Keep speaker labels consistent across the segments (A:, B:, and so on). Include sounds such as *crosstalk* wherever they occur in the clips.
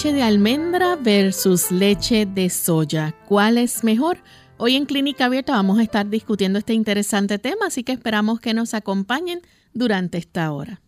A: Leche de almendra versus leche de soya. ¿Cuál es mejor? Hoy en Clínica Abierta vamos a estar discutiendo este interesante tema, así que esperamos que nos acompañen durante esta hora.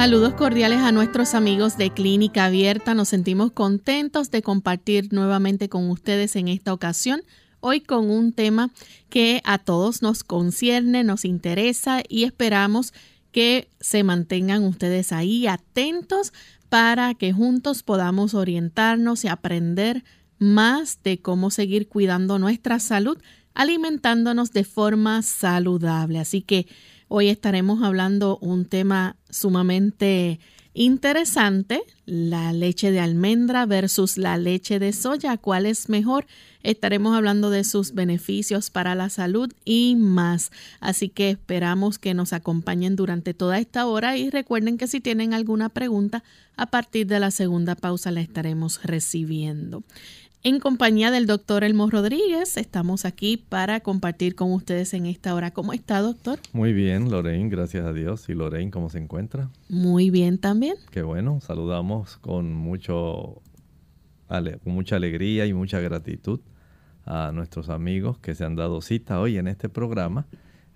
A: Saludos cordiales a nuestros amigos de Clínica Abierta. Nos sentimos contentos de compartir nuevamente con ustedes en esta ocasión, hoy con un tema que a todos nos concierne, nos interesa y esperamos que se mantengan ustedes ahí atentos para que juntos podamos orientarnos y aprender más de cómo seguir cuidando nuestra salud, alimentándonos de forma saludable. Así que Hoy estaremos hablando un tema sumamente interesante, la leche de almendra versus la leche de soya, cuál es mejor. Estaremos hablando de sus beneficios para la salud y más. Así que esperamos que nos acompañen durante toda esta hora y recuerden que si tienen alguna pregunta, a partir de la segunda pausa la estaremos recibiendo. En compañía del doctor Elmo Rodríguez, estamos aquí para compartir con ustedes en esta hora. ¿Cómo está, doctor?
B: Muy bien, Lorraine, gracias a Dios. ¿Y Lorraine cómo se encuentra?
A: Muy bien también.
B: Qué bueno, saludamos con, mucho, con mucha alegría y mucha gratitud a nuestros amigos que se han dado cita hoy en este programa.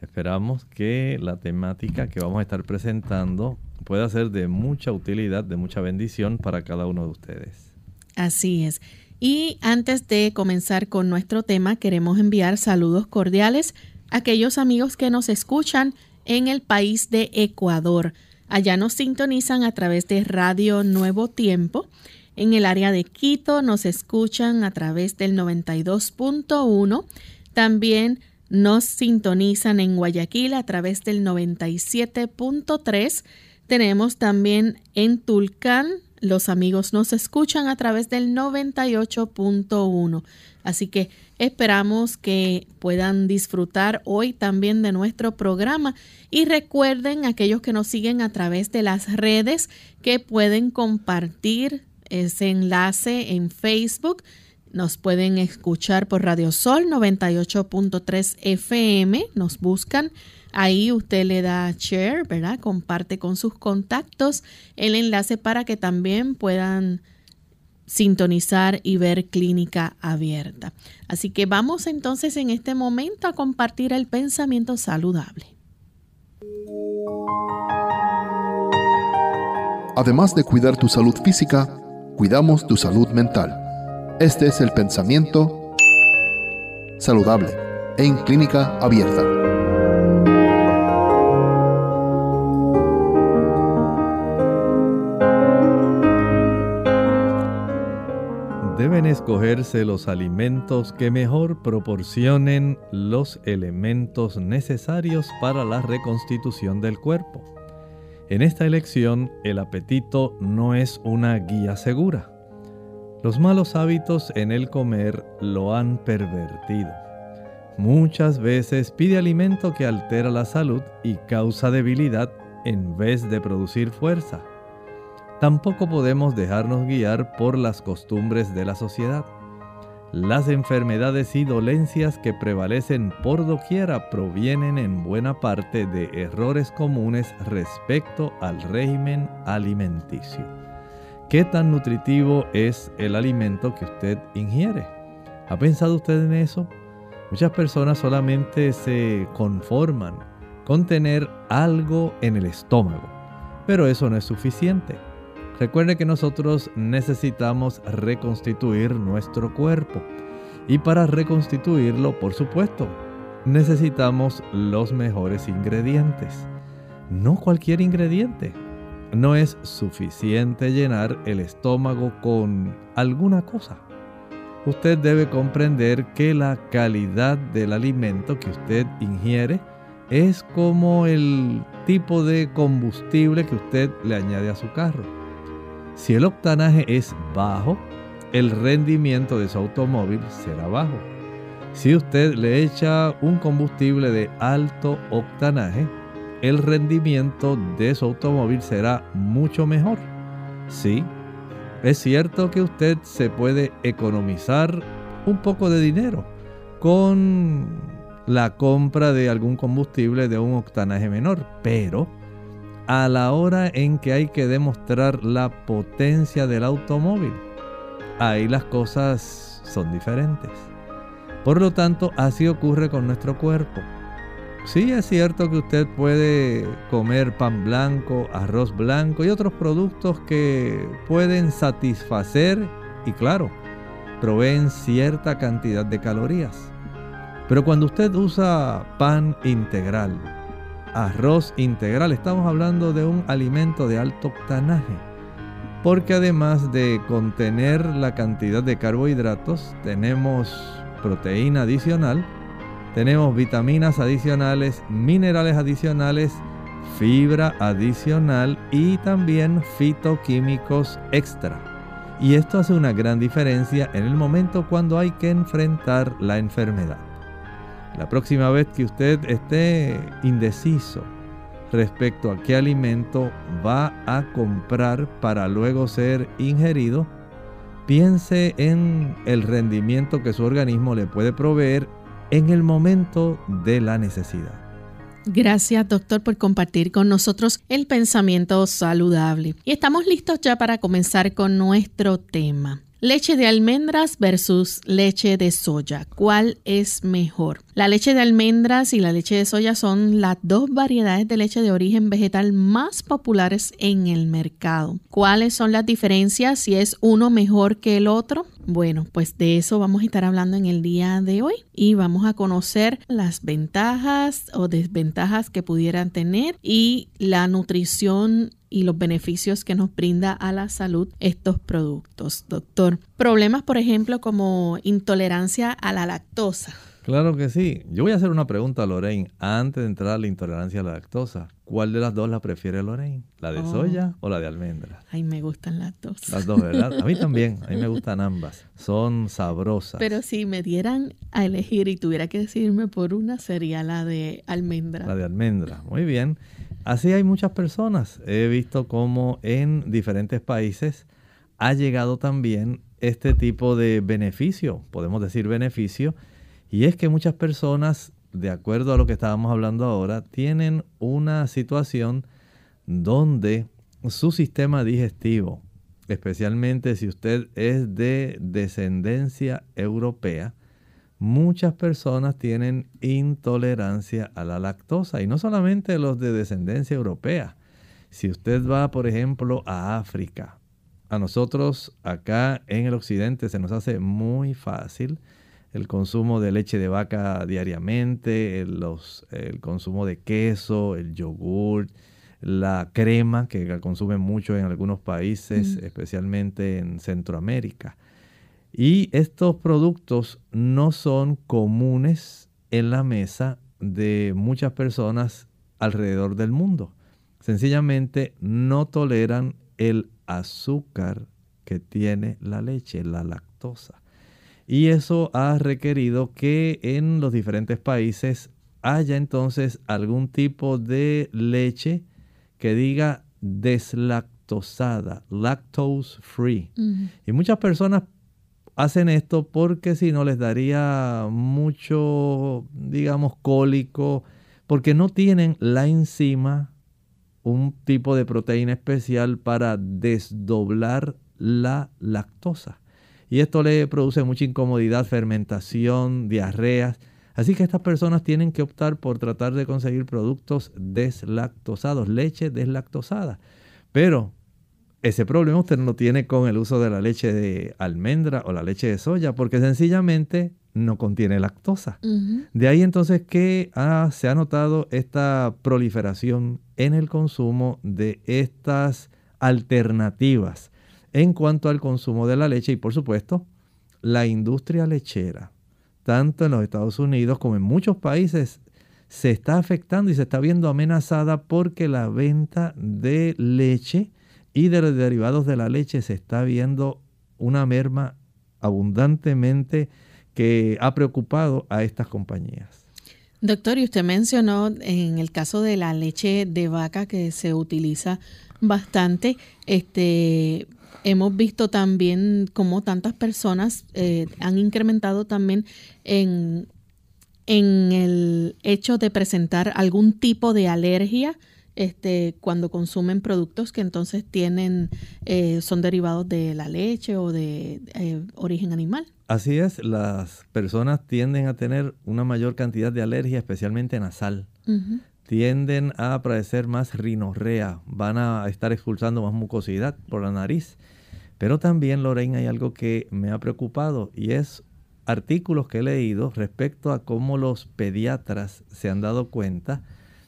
B: Esperamos que la temática que vamos a estar presentando pueda ser de mucha utilidad, de mucha bendición para cada uno de ustedes.
A: Así es. Y antes de comenzar con nuestro tema, queremos enviar saludos cordiales a aquellos amigos que nos escuchan en el país de Ecuador. Allá nos sintonizan a través de Radio Nuevo Tiempo. En el área de Quito nos escuchan a través del 92.1. También nos sintonizan en Guayaquil a través del 97.3. Tenemos también en Tulcán los amigos nos escuchan a través del 98.1. Así que esperamos que puedan disfrutar hoy también de nuestro programa y recuerden aquellos que nos siguen a través de las redes que pueden compartir ese enlace en Facebook. Nos pueden escuchar por Radio Sol 98.3 FM, nos buscan Ahí usted le da share, ¿verdad? Comparte con sus contactos el enlace para que también puedan sintonizar y ver clínica abierta. Así que vamos entonces en este momento a compartir el pensamiento saludable.
C: Además de cuidar tu salud física, cuidamos tu salud mental. Este es el pensamiento saludable en clínica abierta.
B: Deben escogerse los alimentos que mejor proporcionen los elementos necesarios para la reconstitución del cuerpo. En esta elección, el apetito no es una guía segura los malos hábitos en el comer lo han pervertido. Muchas veces pide alimento que altera la salud y causa debilidad en vez de producir fuerza. Tampoco podemos dejarnos guiar por las costumbres de la sociedad. Las enfermedades y dolencias que prevalecen por doquiera provienen en buena parte de errores comunes respecto al régimen alimenticio. ¿Qué tan nutritivo es el alimento que usted ingiere? ¿Ha pensado usted en eso? Muchas personas solamente se conforman con tener algo en el estómago, pero eso no es suficiente. Recuerde que nosotros necesitamos reconstituir nuestro cuerpo y para reconstituirlo, por supuesto, necesitamos los mejores ingredientes. No cualquier ingrediente. No es suficiente llenar el estómago con alguna cosa usted debe comprender que la calidad del alimento que usted ingiere es como el tipo de combustible que usted le añade a su carro. Si el octanaje es bajo, el rendimiento de su automóvil será bajo. Si usted le echa un combustible de alto octanaje, el rendimiento de su automóvil será mucho mejor. Sí, es cierto que usted se puede economizar un poco de dinero con la compra de algún combustible de un octanaje menor, pero a la hora en que hay que demostrar la potencia del automóvil, ahí las cosas son diferentes. Por lo tanto, así ocurre con nuestro cuerpo. Sí es cierto que usted puede comer pan blanco, arroz blanco y otros productos que pueden satisfacer y claro, proveen cierta cantidad de calorías. Pero cuando usted usa pan integral, arroz integral, estamos hablando de un alimento de alto octanaje. Porque además de contener la cantidad de carbohidratos, tenemos proteína adicional, tenemos vitaminas adicionales, minerales adicionales, fibra adicional y también fitoquímicos extra. Y esto hace una gran diferencia en el momento cuando hay que enfrentar la enfermedad. La próxima vez que usted esté indeciso respecto a qué alimento va a comprar para luego ser ingerido, piense en el rendimiento que su organismo le puede proveer en el momento de la necesidad.
A: Gracias, doctor, por compartir con nosotros el pensamiento saludable. Y estamos listos ya para comenzar con nuestro tema. Leche de almendras versus leche de soya. ¿Cuál es mejor? La leche de almendras y la leche de soya son las dos variedades de leche de origen vegetal más populares en el mercado. ¿Cuáles son las diferencias? Si es uno mejor que el otro. Bueno, pues de eso vamos a estar hablando en el día de hoy y vamos a conocer las ventajas o desventajas que pudieran tener y la nutrición y los beneficios que nos brinda a la salud estos productos, doctor. Problemas, por ejemplo, como intolerancia a la lactosa.
B: Claro que sí. Yo voy a hacer una pregunta a Lorraine antes de entrar a la intolerancia a la lactosa. ¿Cuál de las dos la prefiere Lorraine? ¿La de oh. soya o la de almendra?
A: Ay, me gustan las dos.
B: Las dos, ¿verdad? A mí también. A mí me *laughs* gustan ambas. Son sabrosas.
A: Pero si me dieran a elegir y tuviera que decirme por una, sería la de almendra.
B: La de almendra. Muy bien. Así hay muchas personas. He visto cómo en diferentes países ha llegado también este tipo de beneficio, podemos decir beneficio, y es que muchas personas, de acuerdo a lo que estábamos hablando ahora, tienen una situación donde su sistema digestivo, especialmente si usted es de descendencia europea, muchas personas tienen intolerancia a la lactosa y no solamente los de descendencia europea. Si usted va, por ejemplo, a África, a nosotros acá en el occidente se nos hace muy fácil el consumo de leche de vaca diariamente, el, el consumo de queso, el yogur, la crema que consumen mucho en algunos países, especialmente en Centroamérica. Y estos productos no son comunes en la mesa de muchas personas alrededor del mundo. Sencillamente no toleran el azúcar que tiene la leche, la lactosa. Y eso ha requerido que en los diferentes países haya entonces algún tipo de leche que diga deslactosada, lactose free. Y muchas personas hacen esto porque si no les daría mucho, digamos, cólico, porque no tienen la enzima, un tipo de proteína especial para desdoblar la lactosa. Y esto le produce mucha incomodidad, fermentación, diarreas. Así que estas personas tienen que optar por tratar de conseguir productos deslactosados, leche deslactosada. Pero ese problema usted no lo tiene con el uso de la leche de almendra o la leche de soya, porque sencillamente no contiene lactosa. De ahí entonces que se ha notado esta proliferación en el consumo de estas alternativas en cuanto al consumo de la leche y por supuesto la industria lechera, tanto en los Estados Unidos como en muchos países, se está afectando y se está viendo amenazada porque la venta de leche y de los derivados de la leche se está viendo una merma abundantemente que ha preocupado a estas compañías.
A: Doctor, y usted mencionó en el caso de la leche de vaca que se utiliza bastante, este, hemos visto también cómo tantas personas eh, han incrementado también en, en el hecho de presentar algún tipo de alergia este, cuando consumen productos que entonces tienen, eh, son derivados de la leche o de eh, origen animal.
B: Así es, las personas tienden a tener una mayor cantidad de alergia, especialmente nasal. Tienden a padecer más rinorrea, van a estar expulsando más mucosidad por la nariz. Pero también, Lorraine, hay algo que me ha preocupado y es artículos que he leído respecto a cómo los pediatras se han dado cuenta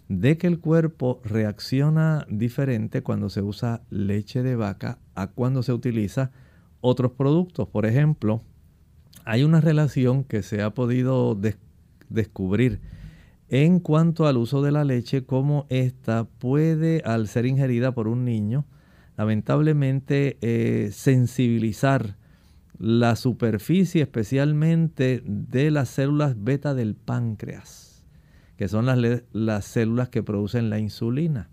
B: de que el cuerpo reacciona diferente cuando se usa leche de vaca a cuando se utiliza otros productos. Por ejemplo, hay una relación que se ha podido descubrir en cuanto al uso de la leche, cómo ésta puede, al ser ingerida por un niño, lamentablemente eh, sensibilizar la superficie especialmente de las células beta del páncreas, que son las, las células que producen la insulina.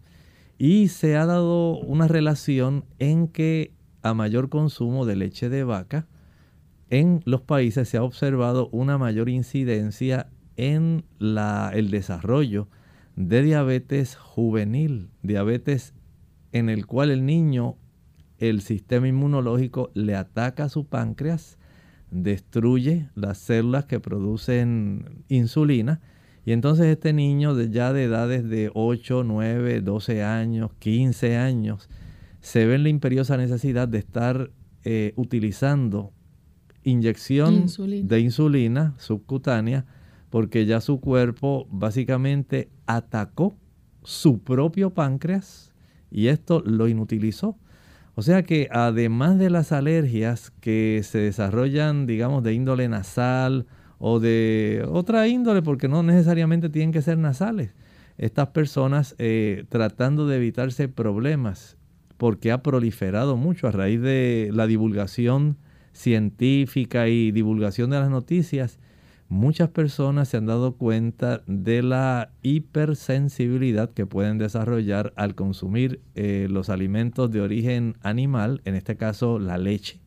B: Y se ha dado una relación en que a mayor consumo de leche de vaca, en los países se ha observado una mayor incidencia en la, el desarrollo de diabetes juvenil, diabetes en el cual el niño, el sistema inmunológico le ataca a su páncreas, destruye las células que producen insulina, y entonces este niño ya de edades de 8, 9, 12 años, 15 años, se ve en la imperiosa necesidad de estar eh, utilizando inyección de insulina subcutánea porque ya su cuerpo básicamente atacó su propio páncreas y esto lo inutilizó. O sea que además de las alergias que se desarrollan, digamos, de índole nasal o de otra índole, porque no necesariamente tienen que ser nasales, estas personas eh, tratando de evitarse problemas, porque ha proliferado mucho a raíz de la divulgación científica y divulgación de las noticias, muchas personas se han dado cuenta de la hipersensibilidad que pueden desarrollar al consumir eh, los alimentos de origen animal, en este caso la leche,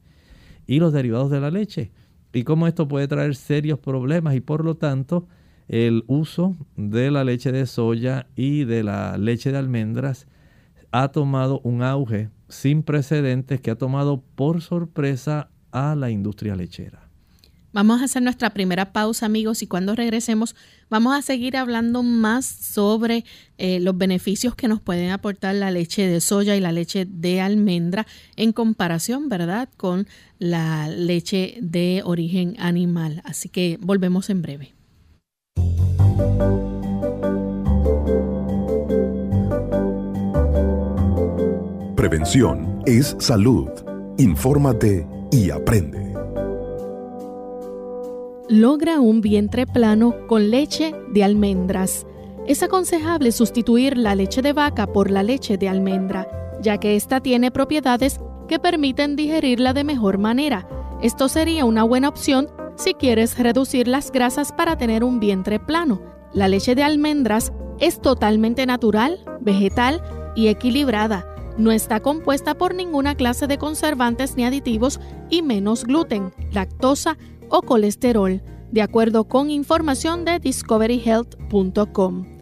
B: y los derivados de la leche, y cómo esto puede traer serios problemas y por lo tanto el uso de la leche de soya y de la leche de almendras ha tomado un auge sin precedentes que ha tomado por sorpresa a la industria lechera.
A: Vamos a hacer nuestra primera pausa, amigos, y cuando regresemos vamos a seguir hablando más sobre eh, los beneficios que nos pueden aportar la leche de soya y la leche de almendra en comparación, ¿verdad?, con la leche de origen animal. Así que volvemos en breve.
D: Prevención es salud. Infórmate y aprende.
A: Logra un vientre plano con leche de almendras. Es aconsejable sustituir la leche de vaca por la leche de almendra, ya que ésta tiene propiedades que permiten digerirla de mejor manera. Esto sería una buena opción si quieres reducir las grasas para tener un vientre plano. La leche de almendras es totalmente natural, vegetal y equilibrada. No está compuesta por ninguna clase de conservantes ni aditivos y menos gluten, lactosa o colesterol, de acuerdo con información de discoveryhealth.com.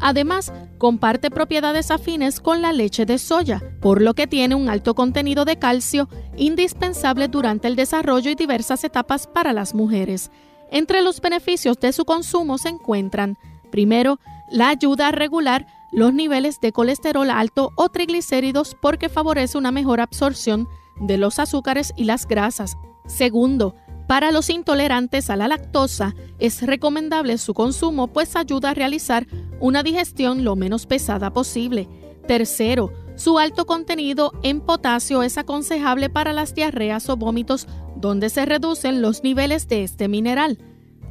A: Además, comparte propiedades afines con la leche de soya, por lo que tiene un alto contenido de calcio indispensable durante el desarrollo y diversas etapas para las mujeres. Entre los beneficios de su consumo se encuentran, primero, la ayuda a regular los niveles de colesterol alto o triglicéridos porque favorece una mejor absorción de los azúcares y las grasas. Segundo, para los intolerantes a la lactosa es recomendable su consumo pues ayuda a realizar una digestión lo menos pesada posible. Tercero, su alto contenido en potasio es aconsejable para las diarreas o vómitos donde se reducen los niveles de este mineral.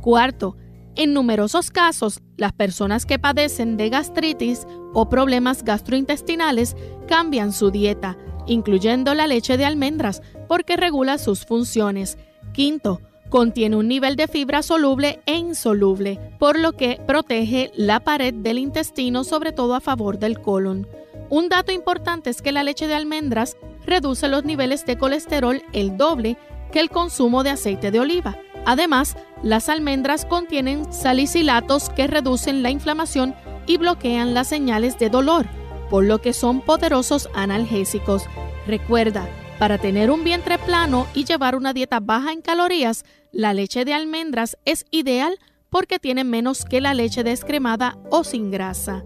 A: Cuarto, en numerosos casos, las personas que padecen de gastritis o problemas gastrointestinales cambian su dieta, incluyendo la leche de almendras, porque regula sus funciones. Quinto, contiene un nivel de fibra soluble e insoluble, por lo que protege la pared del intestino, sobre todo a favor del colon. Un dato importante es que la leche de almendras reduce los niveles de colesterol el doble que el consumo de aceite de oliva. Además, las almendras contienen salicilatos que reducen la inflamación y bloquean las señales de dolor, por lo que son poderosos analgésicos. Recuerda, para tener un vientre plano y llevar una dieta baja en calorías, la leche de almendras es ideal porque tiene menos que la leche descremada o sin grasa.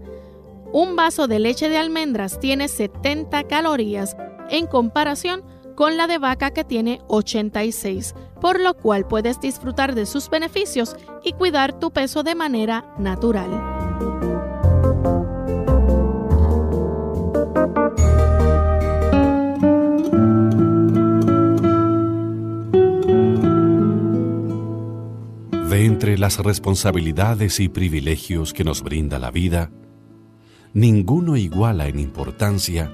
A: Un vaso de leche de almendras tiene 70 calorías en comparación con la de vaca que tiene 86, por lo cual puedes disfrutar de sus beneficios y cuidar tu peso de manera natural.
D: Entre las responsabilidades y privilegios que nos brinda la vida, ninguno iguala en importancia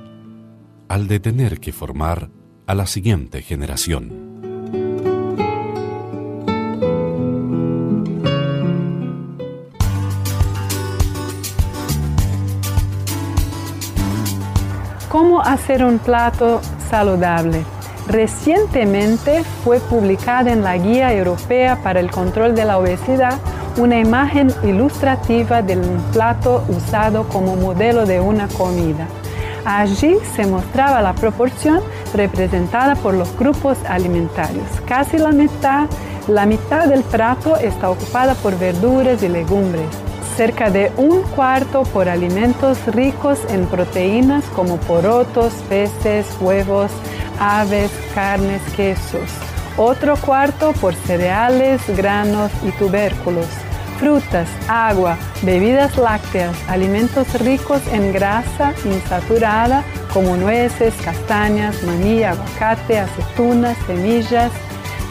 D: al de tener que formar a la siguiente generación.
E: ¿Cómo hacer un plato saludable? Recientemente fue publicada en la Guía Europea para el Control de la Obesidad una imagen ilustrativa del plato usado como modelo de una comida. Allí se mostraba la proporción representada por los grupos alimentarios. Casi la mitad, la mitad del plato está ocupada por verduras y legumbres. Cerca de un cuarto por alimentos ricos en proteínas como porotos, peces, huevos, aves, carnes, quesos. Otro cuarto por cereales, granos y tubérculos. Frutas, agua, bebidas lácteas, alimentos ricos en grasa insaturada como nueces, castañas, maní, aguacate, aceitunas, semillas,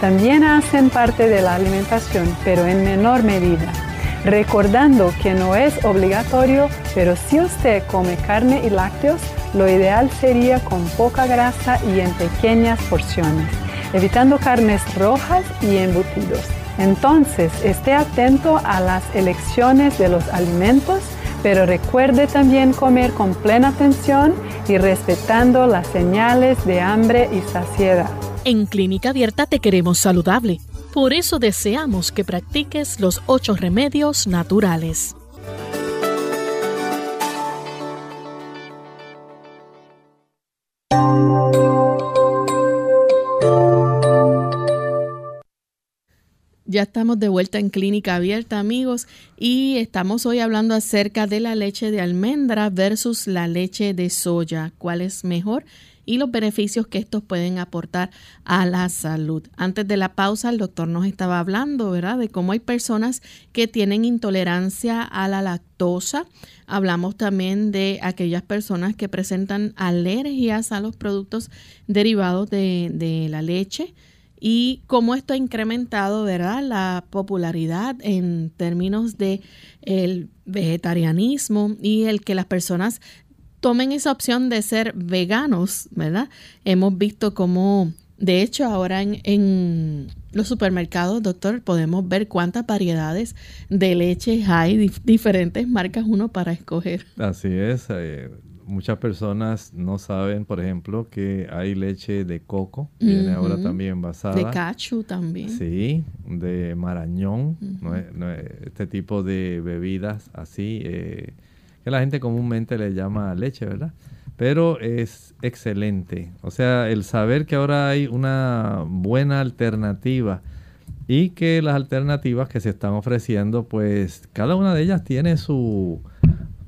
E: también hacen parte de la alimentación, pero en menor medida. Recordando que no es obligatorio, pero si usted come carne y lácteos, lo ideal sería con poca grasa y en pequeñas porciones, evitando carnes rojas y embutidos. Entonces, esté atento a las elecciones de los alimentos, pero recuerde también comer con plena atención y respetando las señales de hambre y saciedad.
A: En Clínica Abierta te queremos saludable. Por eso deseamos que practiques los ocho remedios naturales. Ya estamos de vuelta en Clínica Abierta, amigos, y estamos hoy hablando acerca de la leche de almendra versus la leche de soya. ¿Cuál es mejor? Y los beneficios que estos pueden aportar a la salud. Antes de la pausa, el doctor nos estaba hablando, ¿verdad?, de cómo hay personas que tienen intolerancia a la lactosa. Hablamos también de aquellas personas que presentan alergias a los productos derivados de, de la leche y cómo esto ha incrementado, ¿verdad?, la popularidad en términos de el vegetarianismo y el que las personas tomen esa opción de ser veganos, ¿verdad? Hemos visto cómo, de hecho, ahora en, los supermercados, doctor, podemos ver cuántas variedades de leche hay, diferentes marcas uno para escoger.
B: Así es. Eh, muchas personas no saben, por ejemplo, que hay leche de coco, viene ahora también basada.
A: De cachu también.
B: Sí, de marañón, este tipo de bebidas así, eh, que la gente comúnmente le llama leche, ¿verdad? Pero es excelente. O sea, el saber que ahora hay una buena alternativa y que las alternativas que se están ofreciendo, pues cada una de ellas tiene su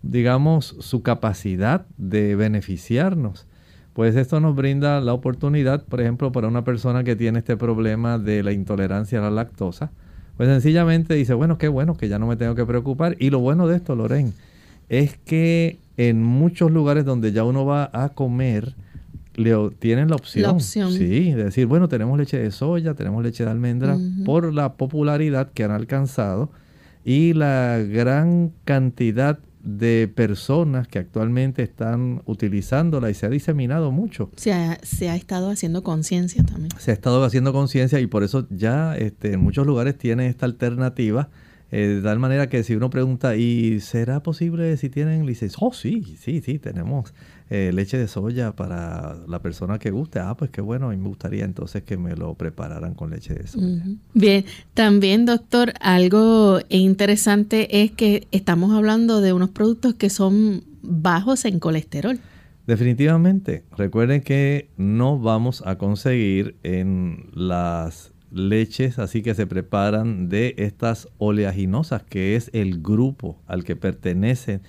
B: digamos, su capacidad de beneficiarnos. Pues esto nos brinda la oportunidad, por ejemplo, para una persona que tiene este problema de la intolerancia a la lactosa, pues sencillamente dice, bueno, qué bueno que ya no me tengo que preocupar. Y lo bueno de esto, Loren, es que en muchos lugares donde ya uno va a comer, le tienen la opción,
A: la opción.
B: Sí, de decir, bueno, tenemos leche de soya, tenemos leche de almendra, por la popularidad que han alcanzado y la gran cantidad de personas que actualmente están utilizándola y se ha diseminado mucho.
A: Se ha, se ha estado haciendo conciencia también.
B: Se ha estado haciendo conciencia y por eso ya este, en muchos lugares tiene esta alternativa. Eh, de tal manera que si uno pregunta, ¿y será posible si tienen? licencia? oh sí, sí, sí, tenemos eh, leche de soya para la persona que guste. Ah, pues qué bueno, y me gustaría entonces que me lo prepararan con leche de soya.
A: Bien, también doctor, algo interesante es que estamos hablando de unos productos que son bajos en colesterol.
B: Definitivamente, recuerden que no vamos a conseguir en las leches así que se preparan de estas oleaginosas, que es el grupo al que pertenecen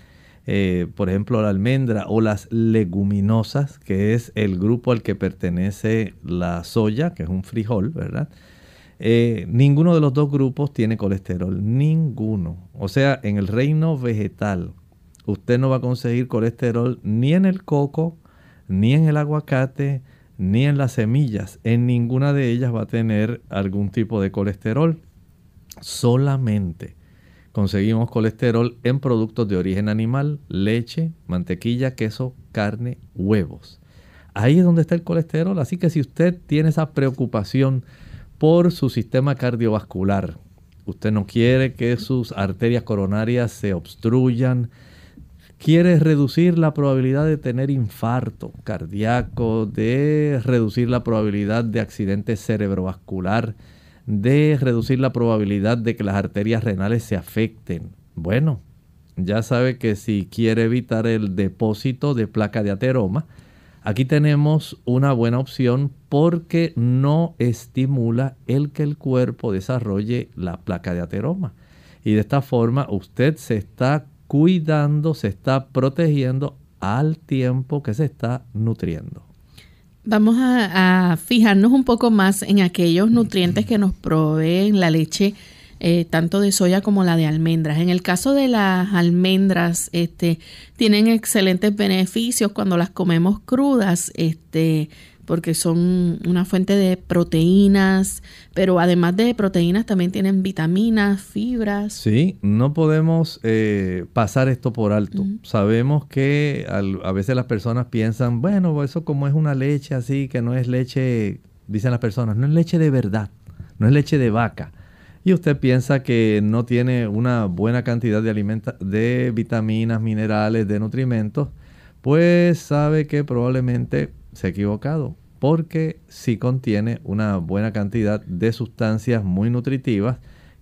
B: eh, por ejemplo, la almendra o las leguminosas, que es el grupo al que pertenece la soya, que es un frijol, ¿verdad? Eh, ninguno de los dos grupos tiene colesterol, ninguno. O sea, en el reino vegetal, usted no va a conseguir colesterol ni en el coco, ni en el aguacate, ni en las semillas. En ninguna de ellas va a tener algún tipo de colesterol. Solamente conseguimos colesterol en productos de origen animal, leche, mantequilla, queso, carne, huevos. Ahí es donde está el colesterol, así que si usted tiene esa preocupación por su sistema cardiovascular, usted no quiere que sus arterias coronarias se obstruyan, quiere reducir la probabilidad de tener infarto cardíaco, de reducir la probabilidad de accidente cerebrovascular, de reducir la probabilidad de que las arterias renales se afecten. Bueno, ya sabe que si quiere evitar el depósito de placa de ateroma, aquí tenemos una buena opción porque no estimula el que el cuerpo desarrolle la placa de ateroma. Y de esta forma usted se está cuidando, se está protegiendo al tiempo que se está nutriendo.
A: Vamos a, fijarnos un poco más en aquellos nutrientes que nos proveen la leche, eh, tanto de soya como la de almendras. En el caso de las almendras, este, tienen excelentes beneficios cuando las comemos crudas. Este, porque son una fuente de proteínas, pero además de proteínas también tienen vitaminas, fibras.
B: Sí, no podemos eh, pasar esto por alto. Sabemos que a veces las personas piensan, bueno, eso como es una leche así, que no es leche, dicen las personas, no es leche de verdad, no es leche de vaca. Y usted piensa que no tiene una buena cantidad de, de vitaminas, minerales, de nutrimentos, pues sabe que probablemente se ha equivocado, porque sí contiene una buena cantidad de sustancias muy nutritivas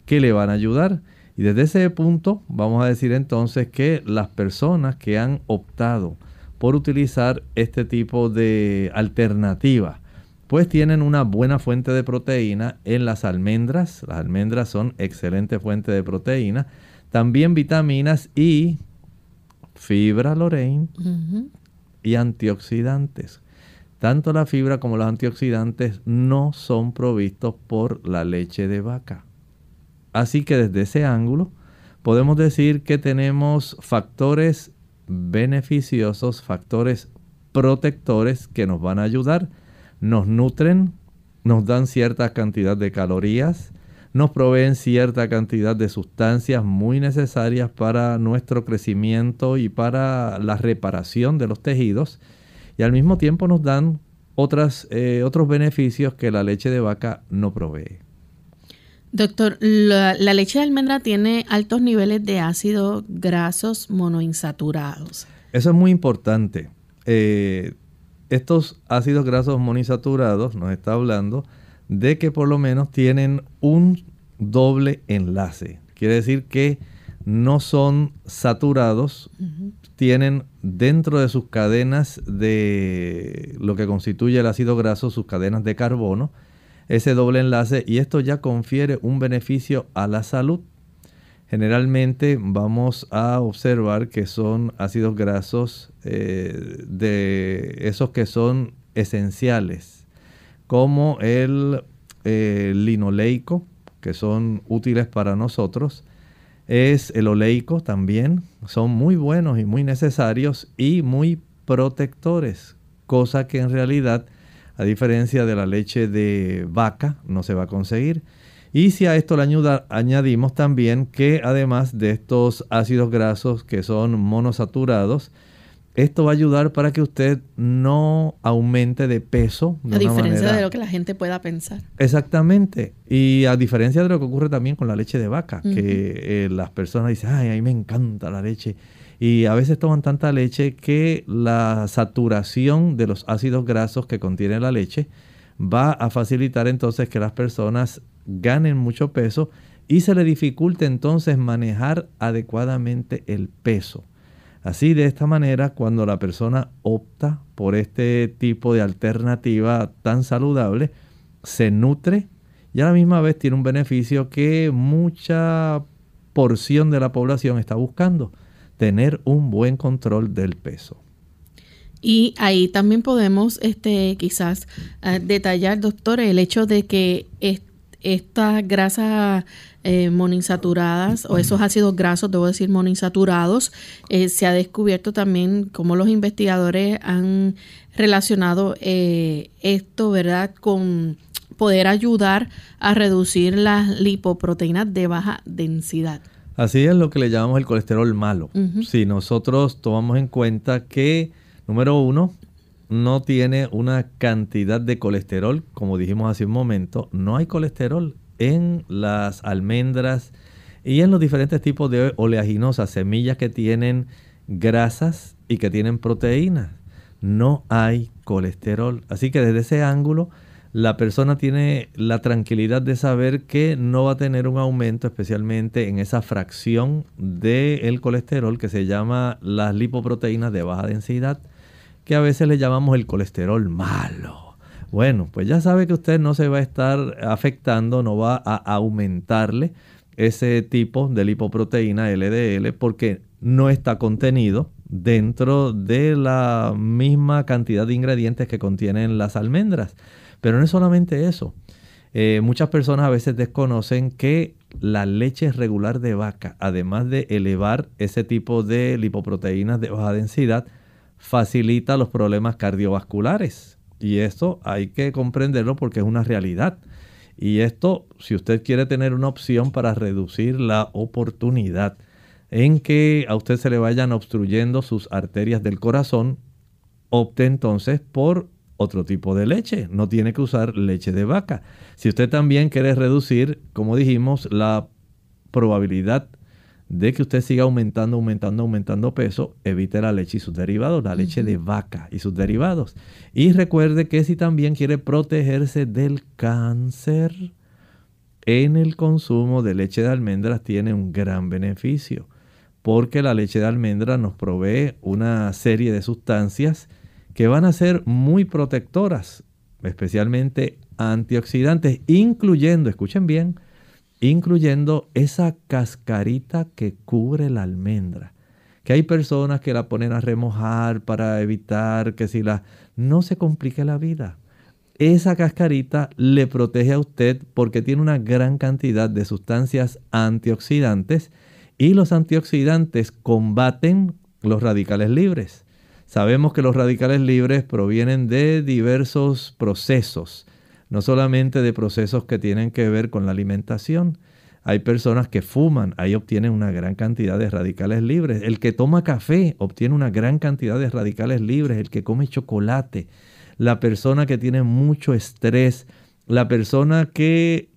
B: que le van a ayudar. Y desde ese punto vamos a decir entonces que las personas que han optado por utilizar este tipo de alternativa, pues tienen una buena fuente de proteína en las almendras. Las almendras son excelente fuente de proteína. También vitaminas y fibra Lorraine y antioxidantes. Tanto la fibra como los antioxidantes no son provistos por la leche de vaca. Así que desde ese ángulo podemos decir que tenemos factores beneficiosos, factores protectores que nos van a ayudar, nos nutren, nos dan cierta cantidad de calorías, nos proveen cierta cantidad de sustancias muy necesarias para nuestro crecimiento y para la reparación de los tejidos y al mismo tiempo nos dan otras, eh, otros beneficios que la leche de vaca no provee.
A: Doctor, la, leche de almendra tiene altos niveles de ácidos grasos monoinsaturados.
B: Eso es muy importante. Eh, estos ácidos grasos monoinsaturados nos está hablando de que por lo menos tienen un doble enlace. Quiere decir que no son saturados, tienen dentro de sus cadenas de lo que constituye el ácido graso, sus cadenas de carbono, ese doble enlace y esto ya confiere un beneficio a la salud. Generalmente vamos a observar que son ácidos grasos eh, de esos que son esenciales, como el eh, linoleico, que son útiles para nosotros, es el oleico también. Son muy buenos y muy necesarios y muy protectores, cosa que en realidad, a diferencia de la leche de vaca, no se va a conseguir. Y si a esto le añadimos también que además de estos ácidos grasos que son monosaturados, esto va a ayudar para que usted no aumente de peso.
A: a diferencia de lo que la gente pueda pensar.
B: Exactamente. Y a diferencia de lo que ocurre también con la leche de vaca, que eh, las personas dicen, ay, a mí me encanta la leche. Y a veces toman tanta leche que la saturación de los ácidos grasos que contiene la leche va a facilitar entonces que las personas ganen mucho peso y se le dificulte entonces manejar adecuadamente el peso. Así, de esta manera, cuando la persona opta por este tipo de alternativa tan saludable, se nutre y a la misma vez tiene un beneficio que mucha porción de la población está buscando, tener un buen control del peso.
A: Y ahí también podemos este, quizás eh, detallar, doctor, el hecho de que esta grasa eh, monoinsaturadas o esos ácidos grasos, debo decir monoinsaturados, eh, se ha descubierto también cómo los investigadores han relacionado eh, esto, ¿verdad?, con poder ayudar a reducir las lipoproteínas de baja densidad.
B: Así es lo que le llamamos el colesterol malo. Si nosotros tomamos en cuenta que, número uno, no tiene una cantidad de colesterol, como dijimos hace un momento, no hay colesterol en las almendras y en los diferentes tipos de oleaginosas, semillas que tienen grasas y que tienen proteínas. No hay colesterol. Así que desde ese ángulo, la persona tiene la tranquilidad de saber que no va a tener un aumento, especialmente en esa fracción del colesterol que se llama las lipoproteínas de baja densidad, que a veces le llamamos el colesterol malo. Bueno, pues ya sabe que usted no se va a estar afectando, no va a aumentarle ese tipo de lipoproteína LDL porque no está contenido dentro de la misma cantidad de ingredientes que contienen las almendras. Pero no es solamente eso. Eh, muchas personas a veces desconocen que la leche regular de vaca, además de elevar ese tipo de lipoproteínas de baja densidad, facilita los problemas cardiovasculares y esto hay que comprenderlo porque es una realidad. Y esto, si usted quiere tener una opción para reducir la oportunidad en que a usted se le vayan obstruyendo sus arterias del corazón, opte entonces por otro tipo de leche. No tiene que usar leche de vaca. Si usted también quiere reducir, como dijimos, la probabilidad de que usted siga aumentando, aumentando, aumentando peso, evite la leche y sus derivados, la leche de vaca y sus derivados. Y recuerde que si también quiere protegerse del cáncer, en el consumo de leche de almendras tiene un gran beneficio, porque la leche de almendras nos provee una serie de sustancias que van a ser muy protectoras, especialmente antioxidantes, incluyendo, escuchen bien, incluyendo esa cascarita que cubre la almendra. Que hay personas que la ponen a remojar para evitar que si la... No se complique la vida. Esa cascarita le protege a usted porque tiene una gran cantidad de sustancias antioxidantes y los antioxidantes combaten los radicales libres. Sabemos que los radicales libres provienen de diversos procesos no solamente de procesos que tienen que ver con la alimentación. Hay personas que fuman, ahí obtienen una gran cantidad de radicales libres. El que toma café obtiene una gran cantidad de radicales libres. El que come chocolate, la persona que tiene mucho estrés, la persona que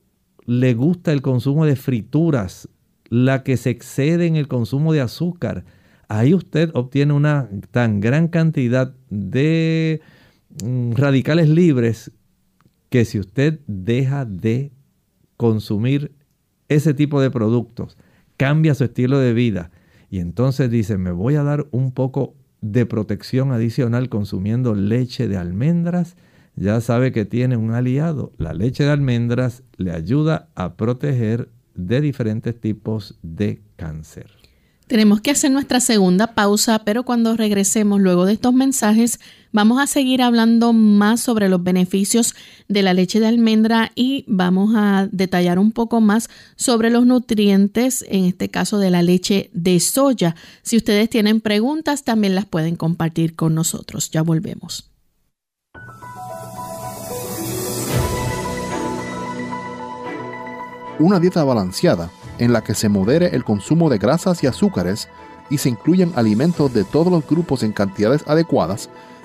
B: le gusta el consumo de frituras, la que se excede en el consumo de azúcar, ahí usted obtiene una tan gran cantidad de mm, radicales libres que si usted deja de consumir ese tipo de productos, cambia su estilo de vida y entonces dice, me voy a dar un poco de protección adicional consumiendo leche de almendras, ya sabe que tiene un aliado. La leche de almendras le ayuda a proteger de diferentes tipos de cáncer.
A: Tenemos que hacer nuestra segunda pausa, pero cuando regresemos luego de estos mensajes, vamos a seguir hablando más sobre los beneficios de la leche de almendra y vamos a detallar un poco más sobre los nutrientes, en este caso de la leche de soya. Si ustedes tienen preguntas, también las pueden compartir con nosotros. Ya volvemos.
C: Una dieta balanceada en la que se modere el consumo de grasas y azúcares y se incluyan alimentos de todos los grupos en cantidades adecuadas,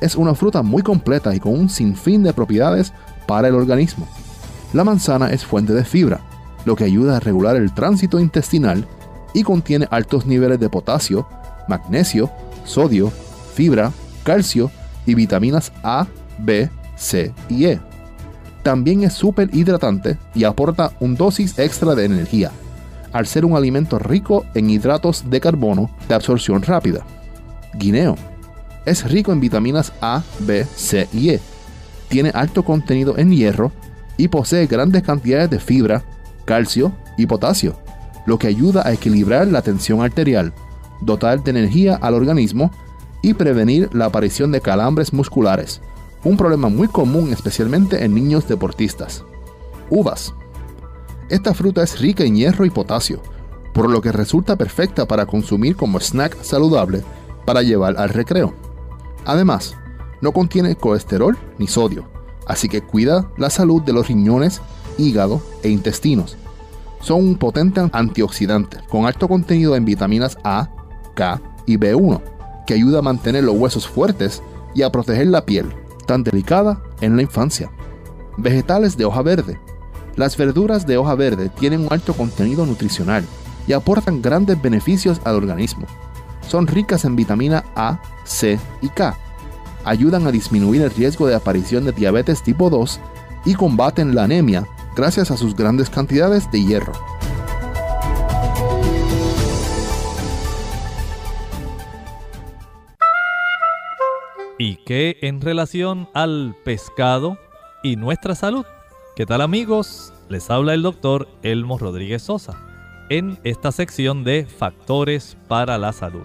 C: Es una fruta muy completa y con un sinfín de propiedades para el organismo. La manzana es fuente de fibra, lo que ayuda a regular el tránsito intestinal y contiene altos niveles de potasio, magnesio, sodio, fibra, calcio y vitaminas A, B, C y E. También es súper hidratante y aporta un dosis extra de energía al ser un alimento rico en hidratos de carbono de absorción rápida. Guineo. Es rico en vitaminas A, B, C y E. Tiene alto contenido en hierro y posee grandes cantidades de fibra, calcio y potasio, lo que ayuda a equilibrar la tensión arterial, dotar de energía al organismo y prevenir la aparición de calambres musculares, un problema muy común especialmente en niños deportistas. Uvas. Esta fruta es rica en hierro y potasio, por lo que resulta perfecta para consumir como snack saludable para llevar al recreo. Además, no contiene colesterol ni sodio, así que cuida la salud de los riñones, hígado e intestinos. Son un potente antioxidante con alto contenido en vitaminas A, K y B1, que ayuda a mantener los huesos fuertes y a proteger la piel, tan delicada en la infancia. Vegetales de hoja verde las verduras de hoja verde tienen un alto contenido nutricional y aportan grandes beneficios al organismo. Son ricas en vitamina A, C y K. Ayudan a disminuir el riesgo de aparición de diabetes tipo 2 y combaten la anemia gracias a sus grandes cantidades de hierro.
B: ¿Y qué en relación al pescado y nuestra salud? ¿Qué tal amigos? Les habla el doctor Elmo Rodríguez Sosa en esta sección de Factores para la Salud.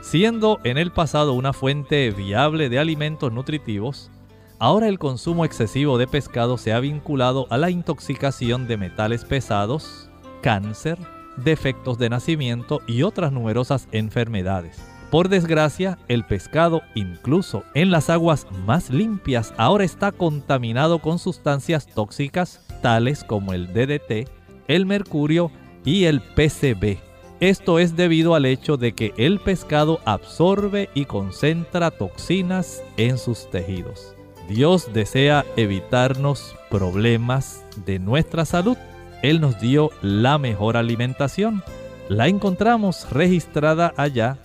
B: Siendo en el pasado una fuente viable de alimentos nutritivos, ahora el consumo excesivo de pescado se ha vinculado a la intoxicación de metales pesados, cáncer, defectos de nacimiento y otras numerosas enfermedades. Por desgracia, el pescado, incluso en las aguas más limpias, ahora está contaminado con sustancias tóxicas tales como el DDT, el mercurio y el PCB. Esto es debido al hecho de que el pescado absorbe y concentra toxinas en sus tejidos. Dios desea evitarnos problemas de nuestra salud. Él nos dio la mejor alimentación. La encontramos registrada allá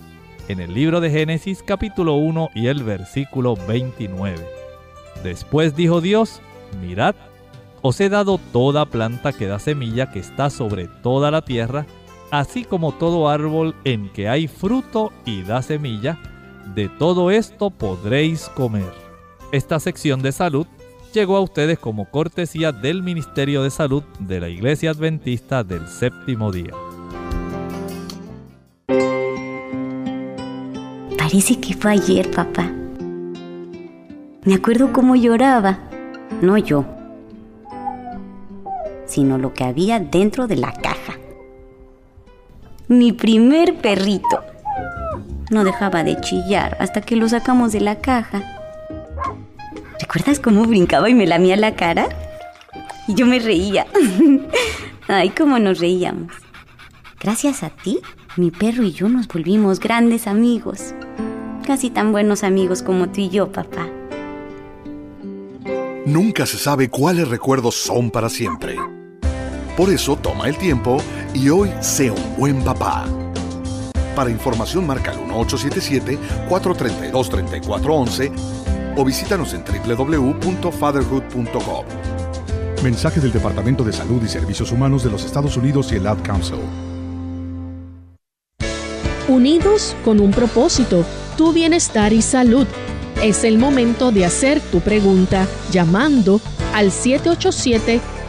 B: en el libro de Génesis capítulo 1 y el versículo 29. Después dijo Dios, mirad, os he dado toda planta que da semilla que está sobre toda la tierra, así como todo árbol en que hay fruto y da semilla, de todo esto podréis comer. Esta sección de salud llegó a ustedes como cortesía del Ministerio de Salud de la Iglesia Adventista del Séptimo Día.
F: Parece que fue ayer, papá. Me acuerdo cómo lloraba. No yo, sino lo que había dentro de la caja. Mi primer perrito. No dejaba de chillar hasta que lo sacamos de la caja. ¿Recuerdas cómo brincaba y me lamía la cara? Y yo me reía. *laughs* Ay, cómo nos reíamos. Gracias a ti, mi perro y yo nos volvimos grandes amigos. Casi tan buenos amigos como tú y yo, papá.
G: Nunca se sabe cuáles recuerdos son para siempre. Por eso toma el tiempo y hoy sé un buen papá. Para información marca el 1877-432-3411 o visítanos en www.fatherhood.com.
H: Mensaje del Departamento de Salud y Servicios Humanos de los Estados Unidos y el Ad Council.
A: Unidos con un propósito, tu bienestar y salud. Es el momento de hacer tu pregunta llamando al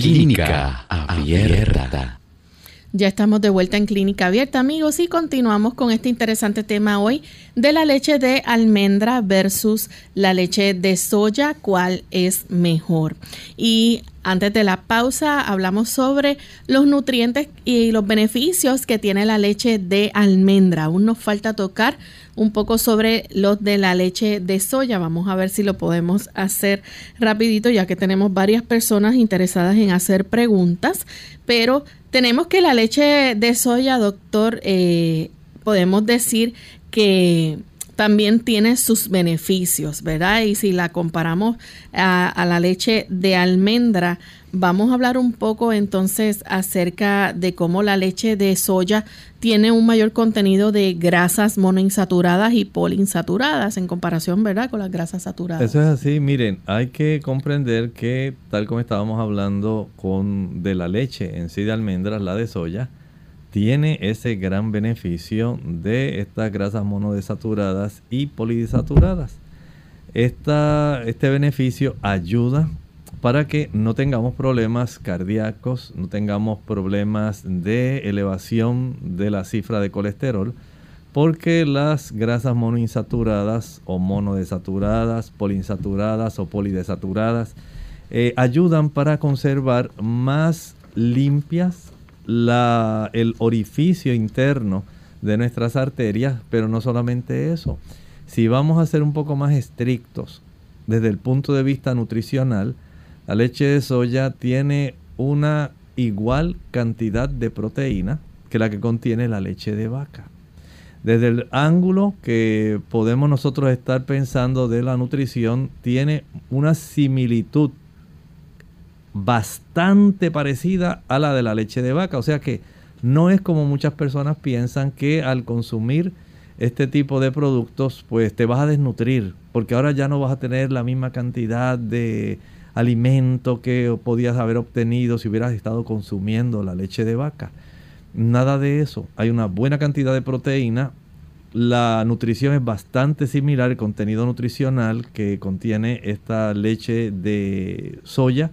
I: Clínica Abierta.
A: Ya estamos de vuelta en Clínica Abierta, amigos, y continuamos con este interesante tema hoy de la leche de almendra versus la leche de soya, cuál es mejor. Y antes de la pausa hablamos sobre los nutrientes y los beneficios que tiene la leche de almendra. Aún nos falta tocar un poco sobre los de la leche de soya. Vamos a ver si lo podemos hacer rapidito ya que tenemos varias personas interesadas en hacer preguntas, pero tenemos que la leche de soya, doctor, eh, podemos decir que también tiene sus beneficios, ¿verdad? Y si la comparamos a, la leche de almendra, vamos a hablar un poco entonces acerca de cómo la leche de soya tiene un mayor contenido de grasas monoinsaturadas y poliinsaturadas en comparación, ¿verdad? Con las grasas saturadas.
B: Eso es así, miren, hay que comprender que tal como estábamos hablando con de la leche en sí de almendras, la de soya, tiene ese gran beneficio de estas grasas monodesaturadas y polidesaturadas. este beneficio ayuda para que no tengamos problemas cardíacos, no tengamos problemas de elevación de la cifra de colesterol, porque las grasas monoinsaturadas o monodesaturadas, poliinsaturadas o polidesaturadas eh, ayudan para conservar más limpias el orificio interno de nuestras arterias, pero no solamente eso. Si vamos a ser un poco más estrictos desde el punto de vista nutricional, la leche de soya tiene una igual cantidad de proteína que la que contiene la leche de vaca. Desde el ángulo que podemos nosotros estar pensando de la nutrición, tiene una similitud bastante parecida a la de la leche de vaca. O sea que no es como muchas personas piensan que al consumir este tipo de productos pues te vas a desnutrir porque ahora ya no vas a tener la misma cantidad de alimento que podías haber obtenido si hubieras estado consumiendo la leche de vaca. Nada de eso. Hay una buena cantidad de proteína. La nutrición es bastante similar, el contenido nutricional que contiene esta leche de soya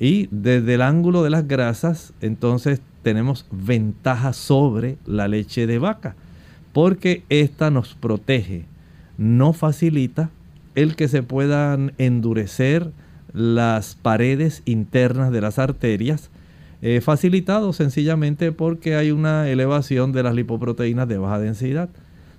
B: y desde el ángulo de las grasas, entonces tenemos ventaja sobre la leche de vaca, porque esta nos protege, no facilita el que se puedan endurecer las paredes internas de las arterias, eh, facilitado sencillamente porque hay una elevación de las lipoproteínas de baja densidad.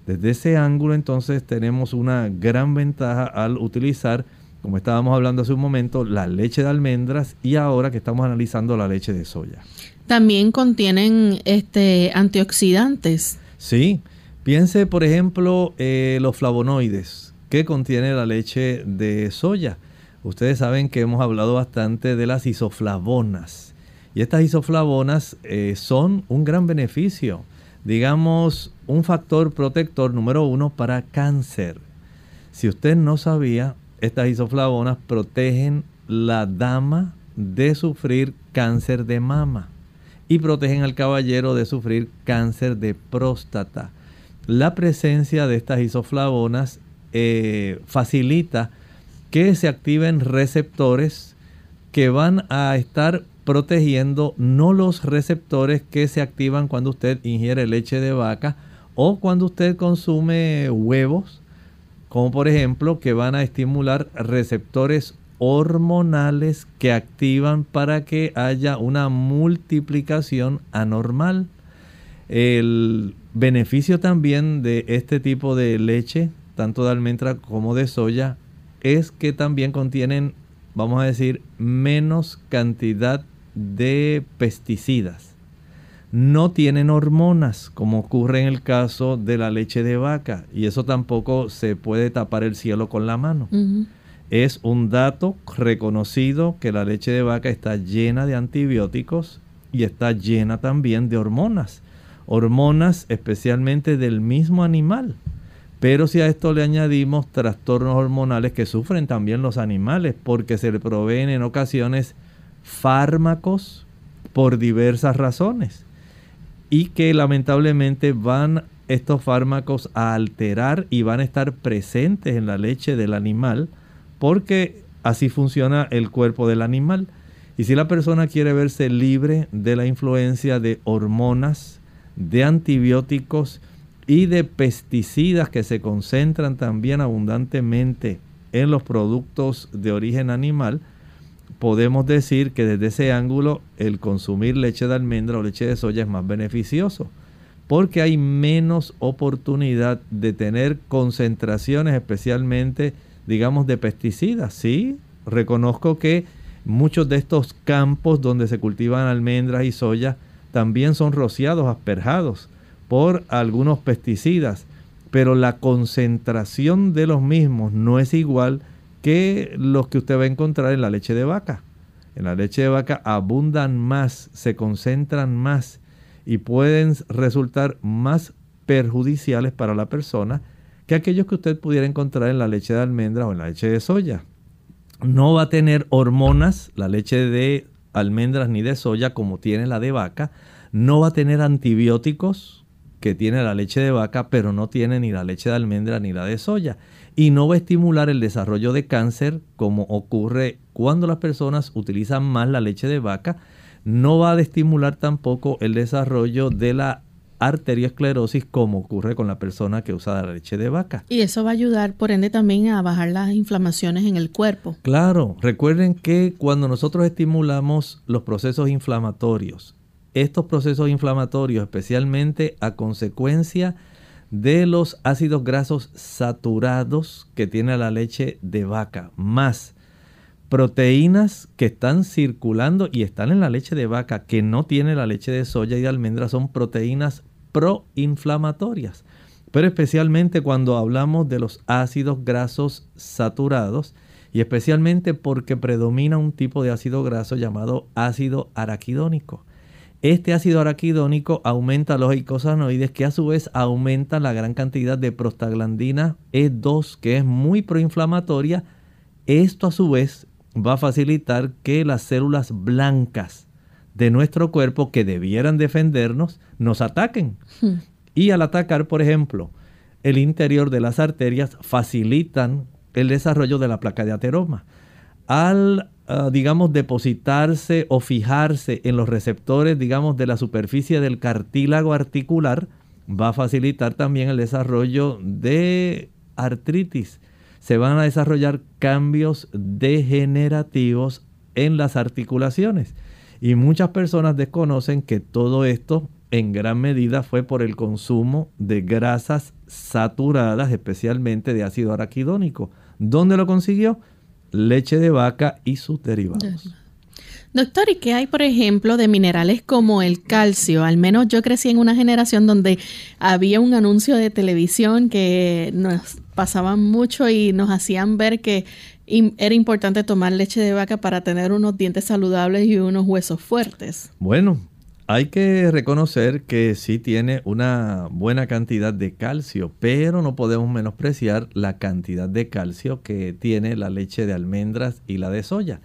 B: Desde ese ángulo entonces tenemos una gran ventaja al utilizar como estábamos hablando hace un momento, la leche de almendras y ahora que estamos analizando la leche de soya.
A: También contienen este, antioxidantes.
B: Sí, piense por ejemplo eh, los flavonoides que contiene la leche de soya. Ustedes saben que hemos hablado bastante de las isoflavonas. Y estas isoflavonas eh, son un gran beneficio, digamos, un factor protector número uno para cáncer. Si usted no sabía, estas isoflavonas protegen la dama de sufrir cáncer de mama y protegen al caballero de sufrir cáncer de próstata. La presencia de estas isoflavonas eh, facilita que se activen receptores que van a estar protegiendo no los receptores que se activan cuando usted ingiere leche de vaca o cuando usted consume huevos, como por ejemplo que van a estimular receptores hormonales que activan para que haya una multiplicación anormal. El beneficio también de este tipo de leche, tanto de almendra como de soya, es que también contienen, vamos a decir, menos cantidad de pesticidas. No tienen hormonas, como ocurre en el caso de la leche de vaca, y eso tampoco se puede tapar el cielo con la mano. Es un dato reconocido que la leche de vaca está llena de antibióticos y está llena también de hormonas. Hormonas especialmente del mismo animal. Pero si a esto le añadimos trastornos hormonales que sufren también los animales porque se le proveen en ocasiones fármacos por diversas razones y que lamentablemente van estos fármacos a alterar y van a estar presentes en la leche del animal porque así funciona el cuerpo del animal. Y si la persona quiere verse libre de la influencia de hormonas, de antibióticos, y de pesticidas que se concentran también abundantemente en los productos de origen animal, podemos decir que desde ese ángulo el consumir leche de almendra o leche de soya es más beneficioso, porque hay menos oportunidad de tener concentraciones especialmente, digamos, de pesticidas. Sí, reconozco que muchos de estos campos donde se cultivan almendras y soya también son rociados, asperjados por algunos pesticidas, pero la concentración de los mismos no es igual que los que usted va a encontrar en la leche de vaca. En la leche de vaca abundan más, se concentran más y pueden resultar más perjudiciales para la persona que aquellos que usted pudiera encontrar en la leche de almendra o en la leche de soya. No va a tener hormonas la leche de almendras ni de soya como tiene la de vaca. No va a tener antibióticos que tiene la leche de vaca, pero no tiene ni la leche de almendra ni la de soya. Y no va a estimular el desarrollo de cáncer como ocurre cuando las personas utilizan más la leche de vaca. No va a estimular tampoco el desarrollo de la arteriosclerosis como ocurre con la persona que usa la leche de vaca.
A: Y eso va a ayudar, por ende, también a bajar las inflamaciones en el cuerpo.
B: Claro, recuerden que cuando nosotros estimulamos los procesos inflamatorios estos procesos inflamatorios, especialmente a consecuencia de los ácidos grasos saturados que tiene la leche de vaca, más proteínas que están circulando y están en la leche de vaca que no tiene la leche de soya y de almendra, son proteínas proinflamatorias. Pero especialmente cuando hablamos de los ácidos grasos saturados, y especialmente porque predomina un tipo de ácido graso llamado ácido araquidónico. Este ácido araquidónico aumenta los eicosanoides que a su vez aumentan la gran cantidad de prostaglandina E2 que es muy proinflamatoria. Esto a su vez va a facilitar que las células blancas de nuestro cuerpo que debieran defendernos nos ataquen. Hmm. Y al atacar, por ejemplo, el interior de las arterias facilitan el desarrollo de la placa de ateroma. Al Ah, digamos, depositarse o fijarse en los receptores, digamos, de la superficie del cartílago articular, va a facilitar también el desarrollo de artritis. Se van a desarrollar cambios degenerativos en las articulaciones. Y muchas personas desconocen que todo esto en gran medida fue por el consumo de grasas saturadas, especialmente de ácido araquidónico. ¿Dónde lo consiguió? Leche de vaca y sus derivados.
A: Doctor, ¿y qué hay, por ejemplo, de minerales como el calcio? Al menos yo crecí en una generación donde había un anuncio de televisión que nos pasaban mucho y nos hacían ver que era importante tomar leche de vaca para tener unos dientes saludables y unos huesos fuertes.
B: Bueno, hay que reconocer que sí tiene una buena cantidad de calcio, pero no podemos menospreciar la cantidad de calcio que tiene la leche de almendras y la de soya.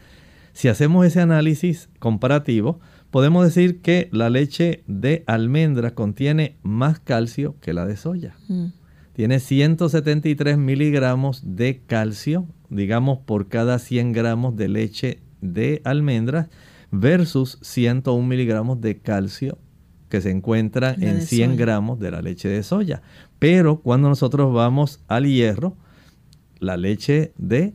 B: Si hacemos ese análisis comparativo, podemos decir que la leche de almendras contiene más calcio que la de soya. Mm. Tiene 173 miligramos de calcio, digamos, por cada 100 gramos de leche de almendras versus 101 miligramos de calcio que se encuentran en 100 gramos de la leche de soya. Pero cuando nosotros vamos al hierro, la leche de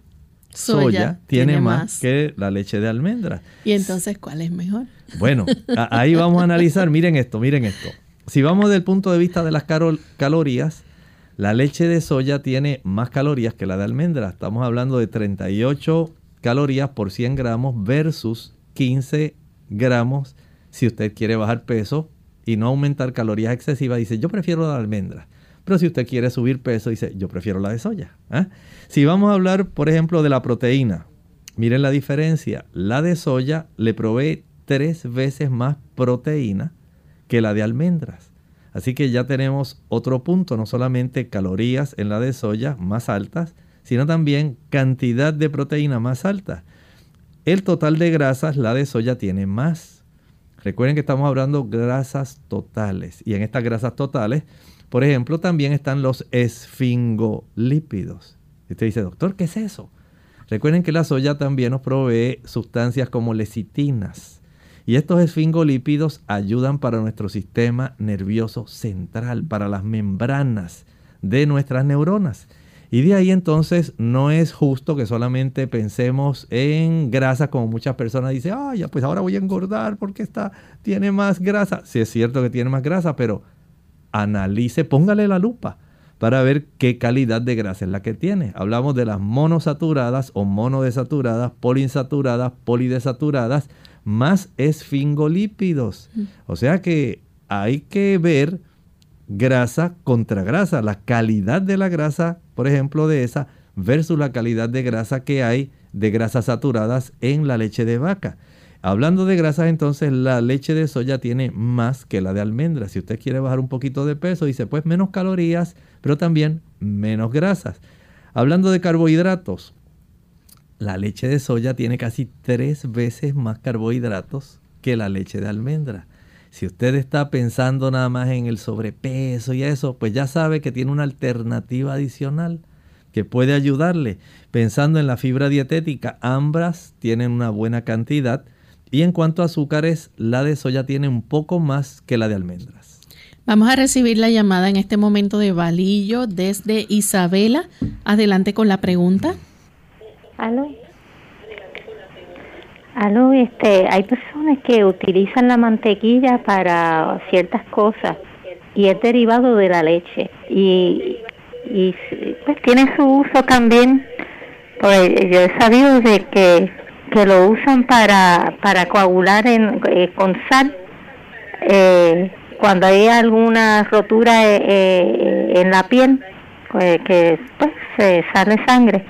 B: soya, tiene, más, que la leche de almendra.
A: ¿Y entonces cuál es mejor?
B: Bueno, ahí vamos a analizar, *laughs* miren esto, miren esto. Si vamos del punto de vista de las calorías, la leche de soya tiene más calorías que la de almendra. Estamos hablando de 38 calorías por 100 gramos versus 15 gramos si usted quiere bajar peso y no aumentar calorías excesivas, dice yo prefiero la almendra. Pero si usted quiere subir peso, dice yo prefiero la de soya. ¿ah? Si vamos a hablar, por ejemplo, de la proteína, miren la diferencia. La de soya le provee tres veces más proteína que la de almendras. Así que ya tenemos otro punto, no solamente calorías en la de soya más altas, sino también cantidad de proteína más alta. El total de grasas, la de soya tiene más. Recuerden que estamos hablando grasas totales. Y en estas grasas totales, por ejemplo, también están los esfingolípidos. Y usted dice, doctor, ¿qué es eso? Recuerden que la soya también nos provee sustancias como lecitinas. Y estos esfingolípidos ayudan para nuestro sistema nervioso central, para las membranas de nuestras neuronas. Y de ahí entonces no es justo que solamente pensemos en grasa como muchas personas dicen, ah, ya pues ahora voy a engordar porque esta tiene más grasa. Sí es cierto que tiene más grasa, pero analice, póngale la lupa para ver qué calidad de grasa es la que tiene. Hablamos de las monosaturadas o monodesaturadas, poliinsaturadas, polidesaturadas, más esfingolípidos. Mm. O sea que hay que ver grasa contra grasa, la calidad de la grasa, por ejemplo, de esa, versus la calidad de grasa que hay de grasas saturadas en la leche de vaca. Hablando de grasas, entonces la leche de soya tiene más que la de almendra. Si usted quiere bajar un poquito de peso, dice pues menos calorías, pero también menos grasas. Hablando de carbohidratos, la leche de soya tiene casi tres veces más carbohidratos que la leche de almendra. Si usted está pensando nada más en el sobrepeso y eso, pues ya sabe que tiene una alternativa adicional que puede ayudarle. Pensando en la fibra dietética, ambas tienen una buena cantidad y en cuanto a azúcares, la de soya tiene un poco más que la de almendras.
A: Vamos a recibir la llamada en este momento de Valillo desde Isabela. Adelante con la pregunta.
J: ¿Aló? Aló, este, hay personas que utilizan la mantequilla para ciertas cosas y es derivado de la leche y, y pues tiene su uso también. Pues yo he sabido de que, que lo usan para, para coagular en, eh, con sal eh, cuando hay alguna rotura eh, en la piel, que pues, se sale sangre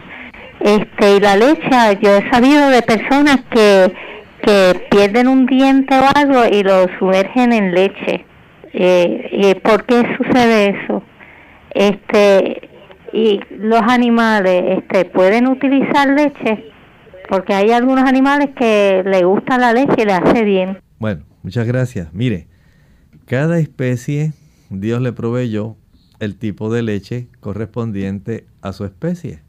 J: este y la leche yo he sabido de personas que que pierden un diente o algo y lo sumergen en leche. Eh, y por qué sucede eso este y los animales este pueden utilizar leche porque hay algunos animales que le gusta la leche y le hace bien.
B: Bueno muchas gracias. Mire cada especie Dios le proveyó el tipo de leche correspondiente a su especie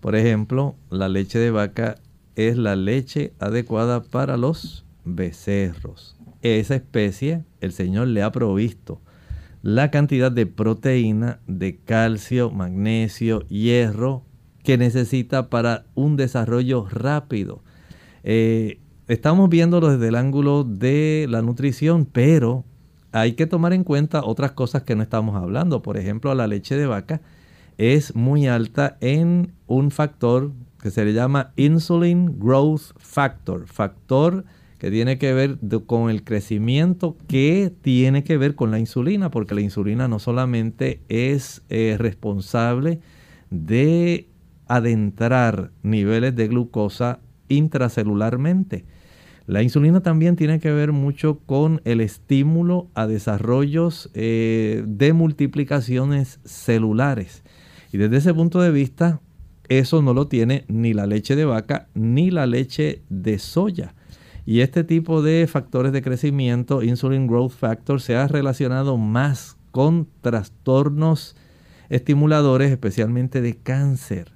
B: por ejemplo, la leche de vaca es la leche adecuada para los becerros. Esa especie, el Señor le ha provisto la cantidad de proteína, de calcio, magnesio, hierro que necesita para un desarrollo rápido. Eh, estamos viéndolo desde el ángulo de la nutrición, pero hay que tomar en cuenta otras cosas que no estamos hablando. Por ejemplo, la leche de vaca es muy alta en un factor que se le llama Insulin Growth Factor, factor que tiene que ver con el crecimiento que tiene que ver con la insulina, porque la insulina no solamente es eh, responsable de adentrar niveles de glucosa intracelularmente. La insulina también tiene que ver mucho con el estímulo a desarrollos eh, de multiplicaciones celulares. Y desde ese punto de vista, eso no lo tiene ni la leche de vaca ni la leche de soya. Y este tipo de factores de crecimiento, insulin growth factor, se ha relacionado más con trastornos estimuladores, especialmente de cáncer.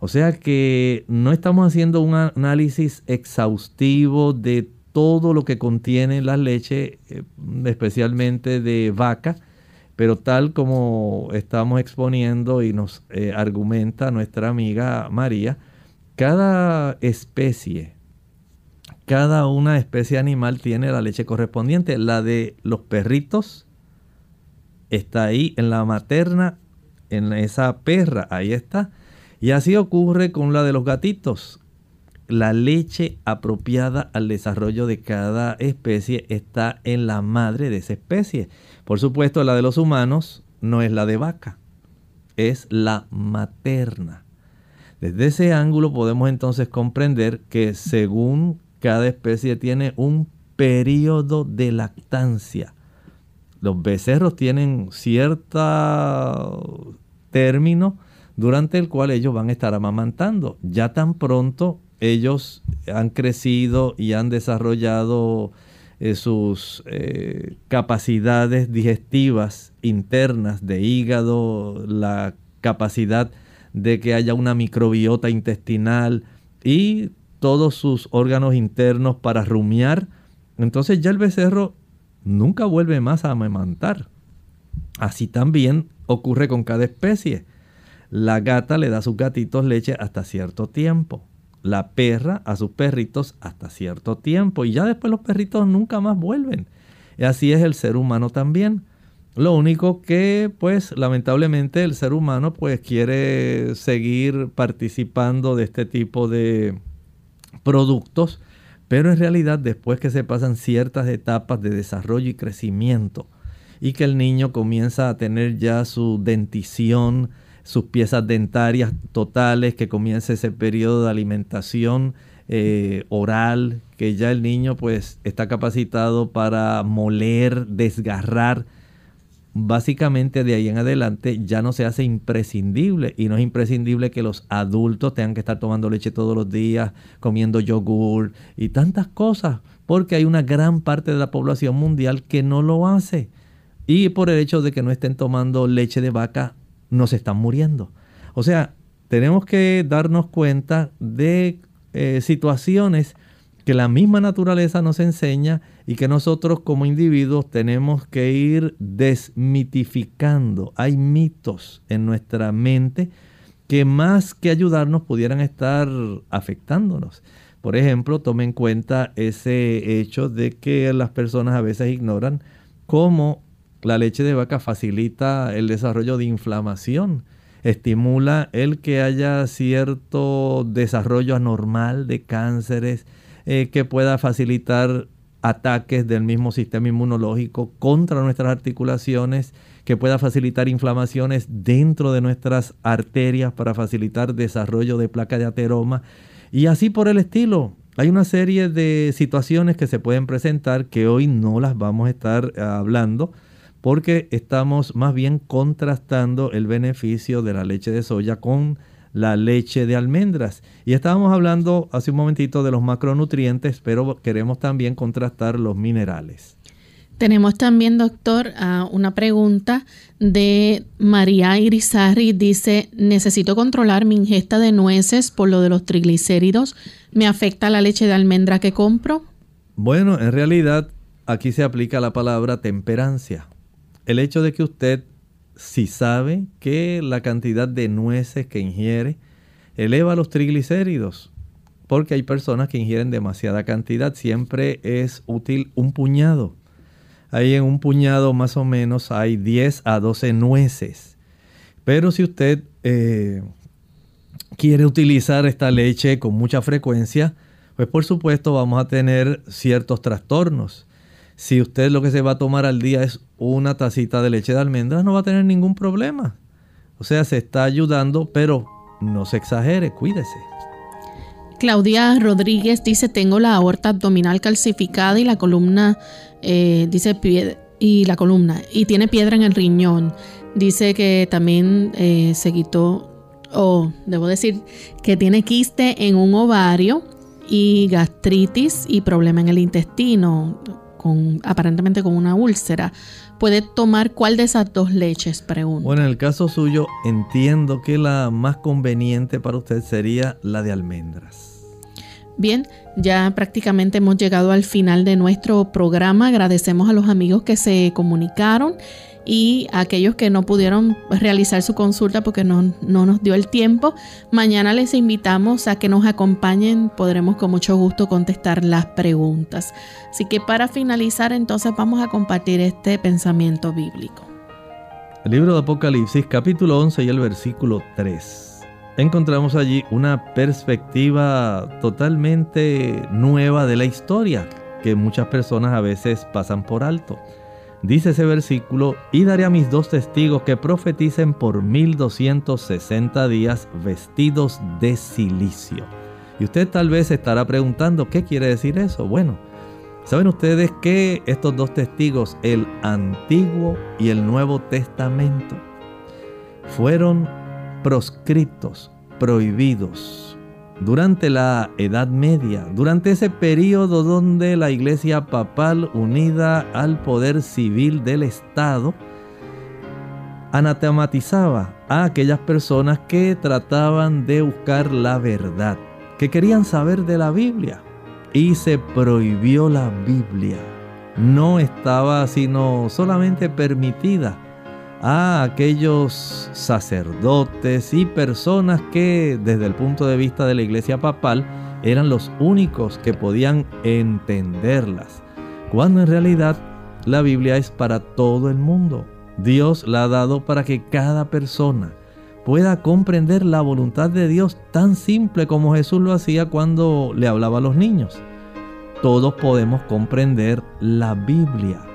B: O sea que no estamos haciendo un análisis exhaustivo de todo lo que contiene la leche, eh, especialmente de vaca, pero tal como estamos exponiendo y nos eh, argumenta nuestra amiga María, cada especie, cada una especie animal tiene la leche correspondiente. La de los perritos está ahí en la materna, en esa perra, ahí está. Y así ocurre con la de los gatitos. La leche apropiada al desarrollo de cada especie está en la madre de esa especie. Por supuesto, la de los humanos no es la de vaca, es la materna. Desde ese ángulo podemos entonces comprender que según cada especie tiene un periodo de lactancia. Los becerros tienen cierto término durante el cual ellos van a estar amamantando. Ya tan pronto ellos han crecido y han desarrollado eh, sus eh, capacidades digestivas internas de hígado, la capacidad de que haya una microbiota intestinal y todos sus órganos internos para rumiar, entonces ya el becerro nunca vuelve más a amamantar. Así también ocurre con cada especie. La gata le da a sus gatitos leche hasta cierto tiempo. La perra a sus perritos hasta cierto tiempo. Y ya después los perritos nunca más vuelven. Y así es el ser humano también. Lo único que, pues, lamentablemente el ser humano, pues, quiere seguir participando de este tipo de productos. Pero en realidad, después que se pasan ciertas etapas de desarrollo y crecimiento, y que el niño comienza a tener ya su dentición, sus piezas dentarias totales, que comience ese periodo de alimentación eh, oral, que ya el niño pues está capacitado para moler, desgarrar. Básicamente de ahí en adelante ya no se hace imprescindible y no es imprescindible que los adultos tengan que estar tomando leche todos los días, comiendo yogur y tantas cosas, porque hay una gran parte de la población mundial que no lo hace. Y por el hecho de que no estén tomando leche de vaca, nos están muriendo. O sea, tenemos que darnos cuenta de eh, situaciones que la misma naturaleza nos enseña y que nosotros como individuos tenemos que ir desmitificando. Hay mitos en nuestra mente que más que ayudarnos pudieran estar afectándonos. Por ejemplo, tome en cuenta ese hecho de que las personas a veces ignoran cómo la leche de vaca facilita el desarrollo de inflamación, estimula el que haya cierto desarrollo anormal de cánceres, eh, que pueda facilitar ataques del mismo sistema inmunológico contra nuestras articulaciones, que pueda facilitar inflamaciones dentro de nuestras arterias para facilitar desarrollo de placa de ateroma y así por el estilo. Hay una serie de situaciones que se pueden presentar que hoy no las vamos a estar eh, hablando porque estamos más bien contrastando el beneficio de la leche de soya con la leche de almendras. Y estábamos hablando hace un momentito de los macronutrientes, pero queremos también contrastar los minerales.
A: Tenemos también, doctor, ah, una pregunta de María Irizarri. Dice, necesito controlar mi ingesta de nueces por lo de los triglicéridos. ¿Me afecta la leche de almendra que compro?
B: Bueno, en realidad aquí se aplica la palabra temperancia el hecho de que usted, si sabe que la cantidad de nueces que ingiere eleva los triglicéridos, porque hay personas que ingieren demasiada cantidad, siempre es útil un puñado. Ahí en un puñado más o menos hay 10 a 12 nueces. Pero si usted eh, quiere utilizar esta leche con mucha frecuencia, pues por supuesto vamos a tener ciertos trastornos. Si usted lo que se va a tomar al día es una tacita de leche de almendras, no va a tener ningún problema. O sea, se está ayudando, pero no se exagere, cuídese.
A: Claudia Rodríguez dice, tengo la aorta abdominal calcificada y la columna, eh, dice, y la columna, y tiene piedra en el riñón. Dice que también eh, se quitó, o debo decir, que tiene quiste en un ovario y gastritis y problema en el intestino, con, aparentemente con una úlcera. ¿Puede tomar cuál de esas dos leches? Pregunto.
B: Bueno, en el caso suyo entiendo que la más conveniente para usted sería la de almendras.
A: Bien, ya prácticamente hemos llegado al final de nuestro programa. Agradecemos a los amigos que se comunicaron y aquellos que no pudieron realizar su consulta porque no, no, nos dio el tiempo. Mañana les invitamos a que nos acompañen. Podremos con mucho gusto contestar las preguntas. Así que para finalizar entonces vamos a compartir este pensamiento bíblico.
B: El libro de Apocalipsis capítulo 11 y el versículo 3 encontramos allí una perspectiva totalmente nueva de la historia que muchas personas a veces pasan por alto. Dice ese versículo, y daré a mis dos testigos que profeticen por 1260 días vestidos de silicio. Y usted tal vez estará preguntando, ¿qué quiere decir eso? Bueno, ¿saben ustedes que estos dos testigos, el Antiguo y el Nuevo Testamento, fueron proscritos, prohibidos. Durante la Edad Media, durante ese periodo donde la Iglesia Papal unida al poder civil del Estado, anatematizaba a aquellas personas que trataban de buscar la verdad, que querían saber de la Biblia. Y se prohibió la Biblia. No estaba sino solamente permitida a aquellos sacerdotes y personas que desde el punto de vista de la iglesia papal eran los únicos que podían entenderlas, cuando en realidad la Biblia es para todo el mundo. Dios la ha dado para que cada persona pueda comprender la voluntad de Dios tan simple como Jesús lo hacía cuando le hablaba a los niños. Todos podemos comprender la Biblia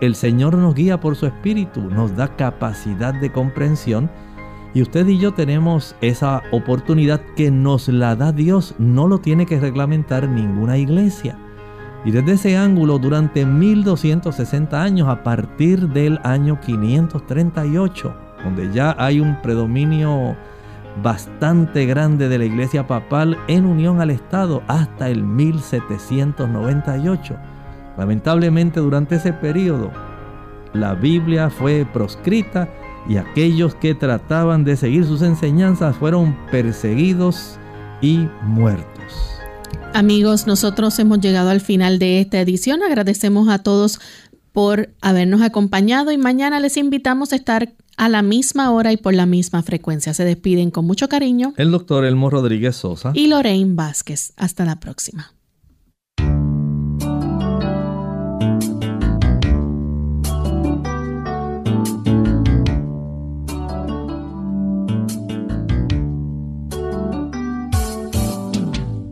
B: el Señor nos guía por su Espíritu, nos da capacidad de comprensión y usted y yo tenemos esa oportunidad que nos la da Dios, no lo tiene que reglamentar ninguna iglesia. Y desde ese ángulo, durante 1260 años, a partir del año 538, donde ya hay un predominio bastante grande de la iglesia papal en unión al Estado, hasta el 1798 Lamentablemente durante ese periodo la Biblia fue proscrita y aquellos que trataban de seguir sus enseñanzas fueron perseguidos y muertos.
A: Amigos, nosotros hemos llegado al final de esta edición. Agradecemos a todos por habernos acompañado y mañana les invitamos a estar a la misma hora y por la misma frecuencia. Se despiden con mucho cariño
B: el doctor Elmo Rodríguez Sosa
A: y Lorraine Vázquez. Hasta la próxima.